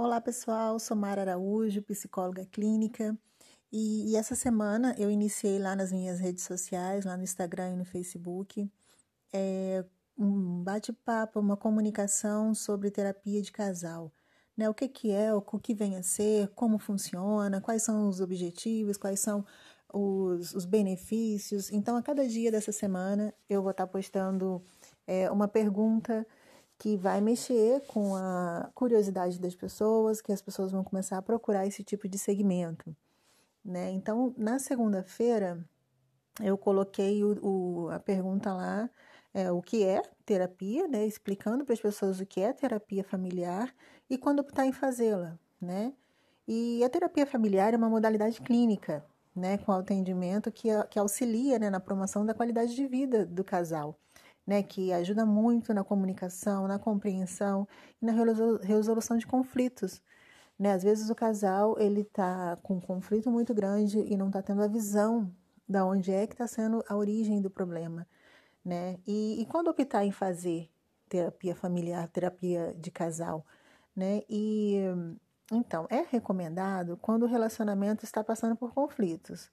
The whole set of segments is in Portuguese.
Olá pessoal, sou Mara Araújo, psicóloga clínica, e, e, essa semana eu iniciei lá nas minhas redes sociais, lá no Instagram e no Facebook, é, um bate-papo, uma comunicação sobre terapia de casal. Né? O que, que é, o que vem a ser, como funciona, quais são os objetivos, quais são os, os benefícios. Então, a cada dia dessa semana eu vou estar postando é, uma pergunta que vai mexer com a curiosidade das pessoas, que as pessoas vão começar a procurar esse tipo de segmento. Né? Então, na segunda-feira, eu coloquei o, o, a pergunta lá, é, o que é terapia, né? explicando para as pessoas o que é terapia familiar e quando optar em fazê-la. Né? E a terapia familiar é uma modalidade clínica, né, com atendimento que, que auxilia né, na promoção da qualidade de vida do casal né, que ajuda muito na comunicação, na compreensão e na resolução de conflitos. Né? Às vezes o casal ele está com um conflito muito grande e não está tendo a visão da onde é que está sendo a origem do problema. Né? E, e quando optar em fazer terapia familiar, terapia de casal, né? E então é recomendado quando o relacionamento está passando por conflitos,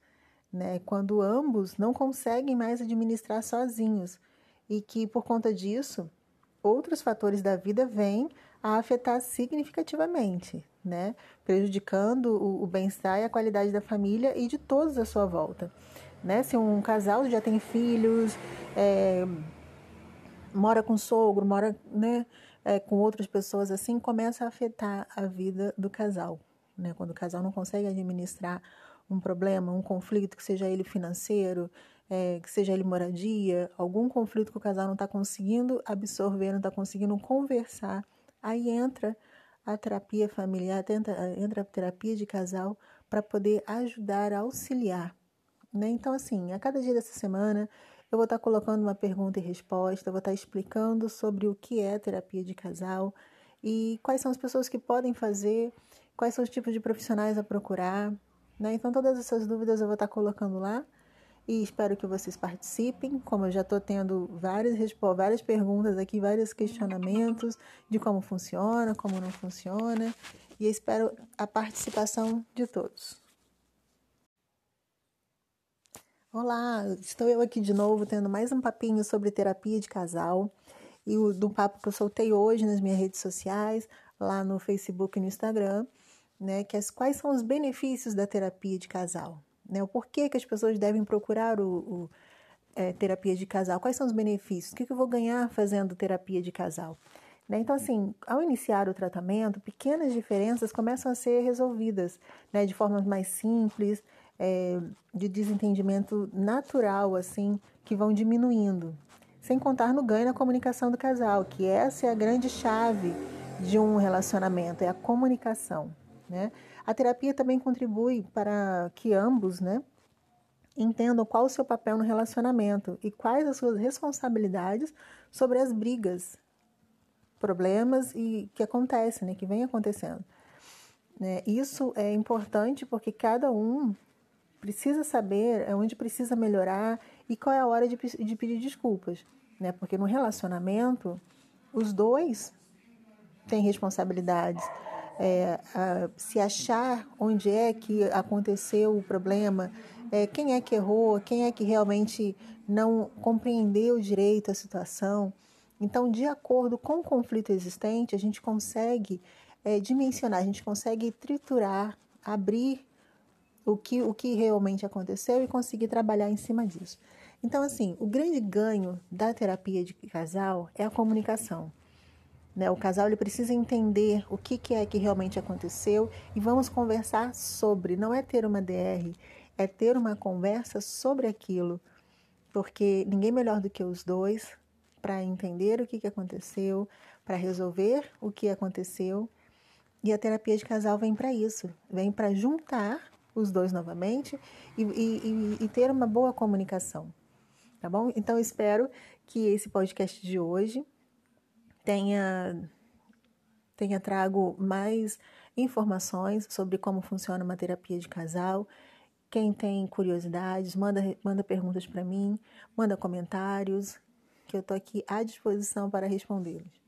né? Quando ambos não conseguem mais administrar sozinhos e que, por conta disso, outros fatores da vida vêm a afetar significativamente, né? prejudicando o, o bem-estar e a qualidade da família e de todos à sua volta. Né? Se um casal já tem filhos, é, mora com sogro, mora né, é, com outras pessoas assim, começa a afetar a vida do casal. Né? Quando o casal não consegue administrar um problema, um conflito, que seja ele financeiro, é, que seja ele moradia, algum conflito que o casal não está conseguindo absorver, não está conseguindo conversar, aí entra a terapia familiar, entra a terapia de casal para poder ajudar auxiliar. Né? Então, assim, a cada dia dessa semana eu vou estar tá colocando uma pergunta e resposta, vou estar tá explicando sobre o que é terapia de casal e quais são as pessoas que podem fazer, quais são os tipos de profissionais a procurar. Né? Então, todas essas dúvidas eu vou estar tá colocando lá e espero que vocês participem. Como eu já estou tendo várias, várias perguntas aqui, vários questionamentos de como funciona, como não funciona, e espero a participação de todos. Olá, estou eu aqui de novo tendo mais um papinho sobre terapia de casal e o do papo que eu soltei hoje nas minhas redes sociais, lá no Facebook e no Instagram, né, que é quais são os benefícios da terapia de casal né? O porquê que as pessoas devem procurar o, o é, terapia de casal, quais são os benefícios, o que, que eu vou ganhar fazendo terapia de casal. Né? Então, assim, ao iniciar o tratamento, pequenas diferenças começam a ser resolvidas né? de forma mais simples, é, de desentendimento natural, assim, que vão diminuindo. Sem contar no ganho na comunicação do casal, que essa é a grande chave de um relacionamento, é a comunicação. Né? A terapia também contribui para que ambos né, entendam qual o seu papel no relacionamento e quais as suas responsabilidades sobre as brigas, problemas e que acontecem, né, que vem acontecendo. Né? Isso é importante porque cada um precisa saber onde precisa melhorar e qual é a hora de, de pedir desculpas. Né? Porque no relacionamento, os dois têm responsabilidades é, a, se achar onde é que aconteceu o problema, é, quem é que errou, quem é que realmente não compreendeu direito a situação. Então, de acordo com o conflito existente, a gente consegue é, dimensionar, a gente consegue triturar, abrir o que, o que realmente aconteceu e conseguir trabalhar em cima disso. Então, assim, o grande ganho da terapia de casal é a comunicação. Né? O casal ele precisa entender o que, que é que realmente aconteceu e vamos conversar sobre. Não é ter uma DR, é ter uma conversa sobre aquilo, porque ninguém melhor do que os dois para entender o que, que aconteceu, para resolver o que aconteceu. E a terapia de casal vem para isso, vem para juntar os dois novamente e, e, e, ter uma boa comunicação. Tá bom? Então, espero que esse podcast de hoje tenha, tenha trago mais informações sobre como funciona uma terapia de casal. Quem tem curiosidades, manda, manda perguntas para mim, manda comentários, que eu estou aqui à disposição para respondê-los.